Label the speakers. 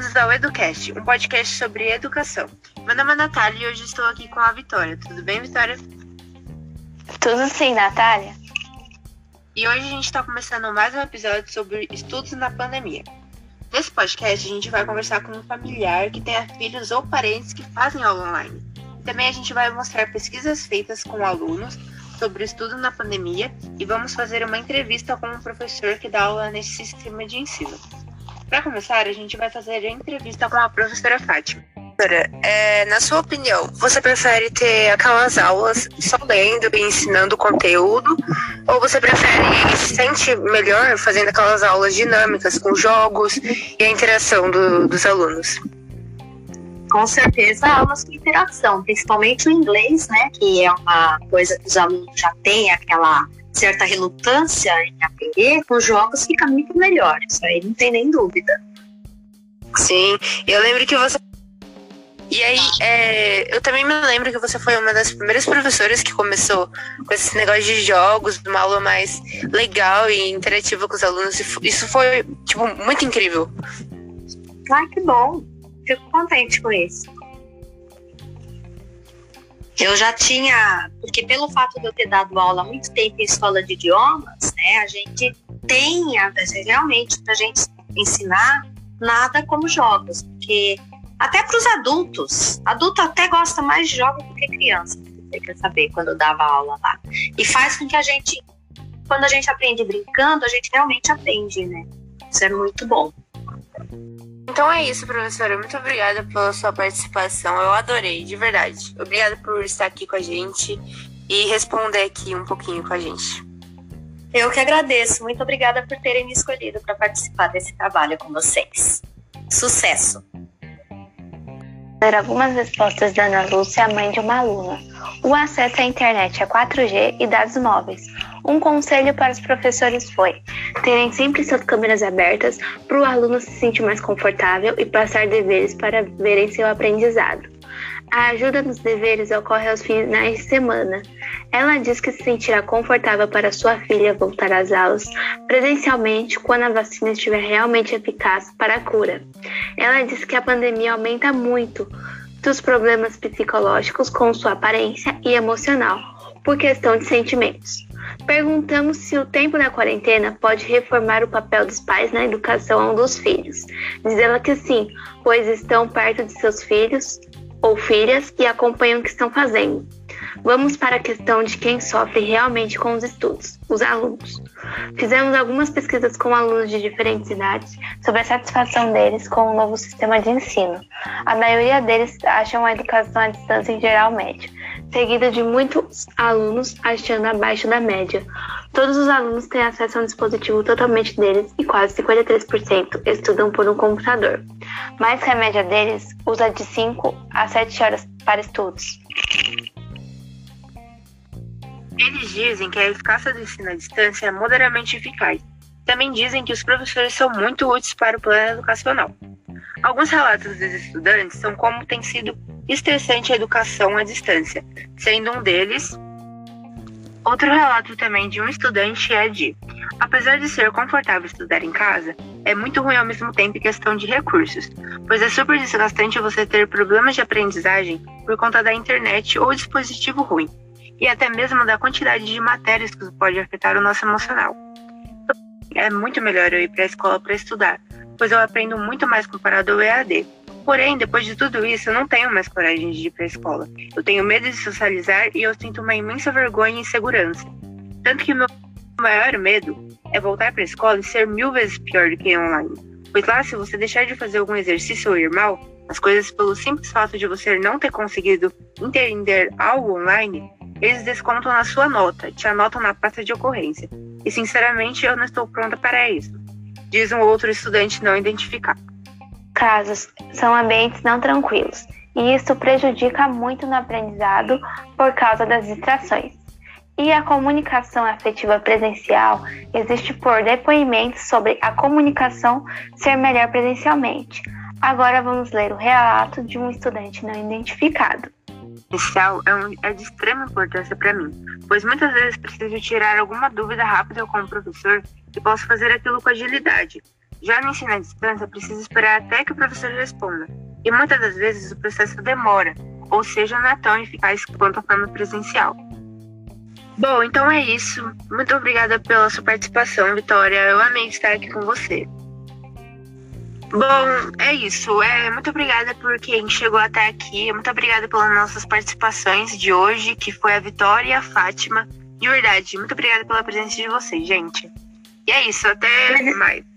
Speaker 1: Bem-vindos ao EduCast, um podcast sobre educação. Meu nome é Natália e hoje estou aqui com a Vitória. Tudo bem, Vitória?
Speaker 2: Tudo sim, Natália.
Speaker 1: E hoje a gente está começando mais um episódio sobre estudos na pandemia. Nesse podcast, a gente vai conversar com um familiar que tenha filhos ou parentes que fazem aula online. Também a gente vai mostrar pesquisas feitas com alunos sobre o estudo na pandemia e vamos fazer uma entrevista com um professor que dá aula nesse sistema de ensino. Para começar, a gente vai fazer a entrevista com a professora Fátima. Professora, é, na sua opinião, você prefere ter aquelas aulas só lendo e ensinando conteúdo? Ou você prefere se sente melhor fazendo aquelas aulas dinâmicas com jogos e a interação do, dos alunos?
Speaker 2: Com certeza, aulas com interação, principalmente o inglês, né? Que é uma coisa que os alunos já têm aquela certa relutância em aprender, com jogos fica muito melhor. Isso aí não tem nem dúvida.
Speaker 1: Sim, eu lembro que você. E aí, é, eu também me lembro que você foi uma das primeiras professoras que começou com esse negócio de jogos, uma aula mais legal e interativa com os alunos. Isso foi, tipo, muito incrível.
Speaker 2: Ai, que bom. Fico contente com isso. Eu já tinha, porque pelo fato de eu ter dado aula há muito tempo em escola de idiomas, né, a gente tem realmente para a gente ensinar nada como jogos, porque até para os adultos, adulto até gosta mais de jogos do que criança, você quer saber quando eu dava aula lá. E faz com que a gente, quando a gente aprende brincando, a gente realmente aprende, né? Isso é muito bom.
Speaker 1: Então é isso, professora. Muito obrigada pela sua participação. Eu adorei, de verdade. Obrigada por estar aqui com a gente e responder aqui um pouquinho com a gente.
Speaker 2: Eu que agradeço. Muito obrigada por terem me escolhido para participar desse trabalho com vocês. Sucesso!
Speaker 3: Ler algumas respostas da Ana Lúcia, mãe de uma aluna. O acesso à internet é 4G e dados móveis. Um conselho para os professores foi terem sempre suas câmeras abertas para o aluno se sentir mais confortável e passar deveres para verem seu aprendizado. A ajuda nos deveres ocorre aos finais de semana. Ela diz que se sentirá confortável para sua filha voltar às aulas presencialmente quando a vacina estiver realmente eficaz para a cura. Ela diz que a pandemia aumenta muito dos problemas psicológicos com sua aparência e emocional, por questão de sentimentos. Perguntamos se o tempo da quarentena pode reformar o papel dos pais na educação dos filhos. Diz ela que sim, pois estão perto de seus filhos ou filhas e acompanham o que estão fazendo. Vamos para a questão de quem sofre realmente com os estudos, os alunos. Fizemos algumas pesquisas com alunos de diferentes idades sobre a satisfação deles com o novo sistema de ensino. A maioria deles acham a educação à distância em geral média, seguida de muitos alunos achando abaixo da média. Todos os alunos têm acesso a um dispositivo totalmente deles e quase 53% estudam por um computador. Mais que a média deles usa de 5 a 7 horas para estudos.
Speaker 1: Eles dizem que a eficácia do ensino à distância é moderadamente eficaz. Também dizem que os professores são muito úteis para o plano educacional. Alguns relatos dos estudantes são como tem sido estressante a educação à distância, sendo um deles. Outro relato também de um estudante é de: apesar de ser confortável estudar em casa, é muito ruim ao mesmo tempo em questão de recursos, pois é super desgastante você ter problemas de aprendizagem por conta da internet ou dispositivo ruim, e até mesmo da quantidade de matérias que pode afetar o nosso emocional. É muito melhor eu ir para a escola para estudar, pois eu aprendo muito mais comparado ao EAD. Porém, depois de tudo isso, eu não tenho mais coragem de ir para a escola. Eu tenho medo de socializar e eu sinto uma imensa vergonha e insegurança. Tanto que meu maior medo é voltar para a escola e ser mil vezes pior do que online. Pois lá, se você deixar de fazer algum exercício ou ir mal, as coisas pelo simples fato de você não ter conseguido entender algo online, eles descontam na sua nota, te anotam na pasta de ocorrência. E sinceramente, eu não estou pronta para isso diz um outro estudante não identificado.
Speaker 3: Casos são ambientes não tranquilos e isso prejudica muito no aprendizado por causa das distrações. E a comunicação afetiva presencial existe por depoimentos sobre a comunicação ser melhor presencialmente. Agora vamos ler o relato de um estudante não identificado
Speaker 1: inicial é, um, é de extrema importância para mim, pois muitas vezes preciso tirar alguma dúvida rápida com o professor e posso fazer aquilo com agilidade. Já no ensino à distância, precisa esperar até que o professor responda, e muitas das vezes o processo demora, ou seja, não é tão eficaz quanto a forma presencial. Bom, então é isso. Muito obrigada pela sua participação, Vitória. Eu amei estar aqui com você. Bom, é isso. É, muito obrigada por quem chegou até aqui. Muito obrigada pelas nossas participações de hoje, que foi a Vitória e a Fátima. De verdade, muito obrigada pela presença de vocês, gente. E é isso, até mais.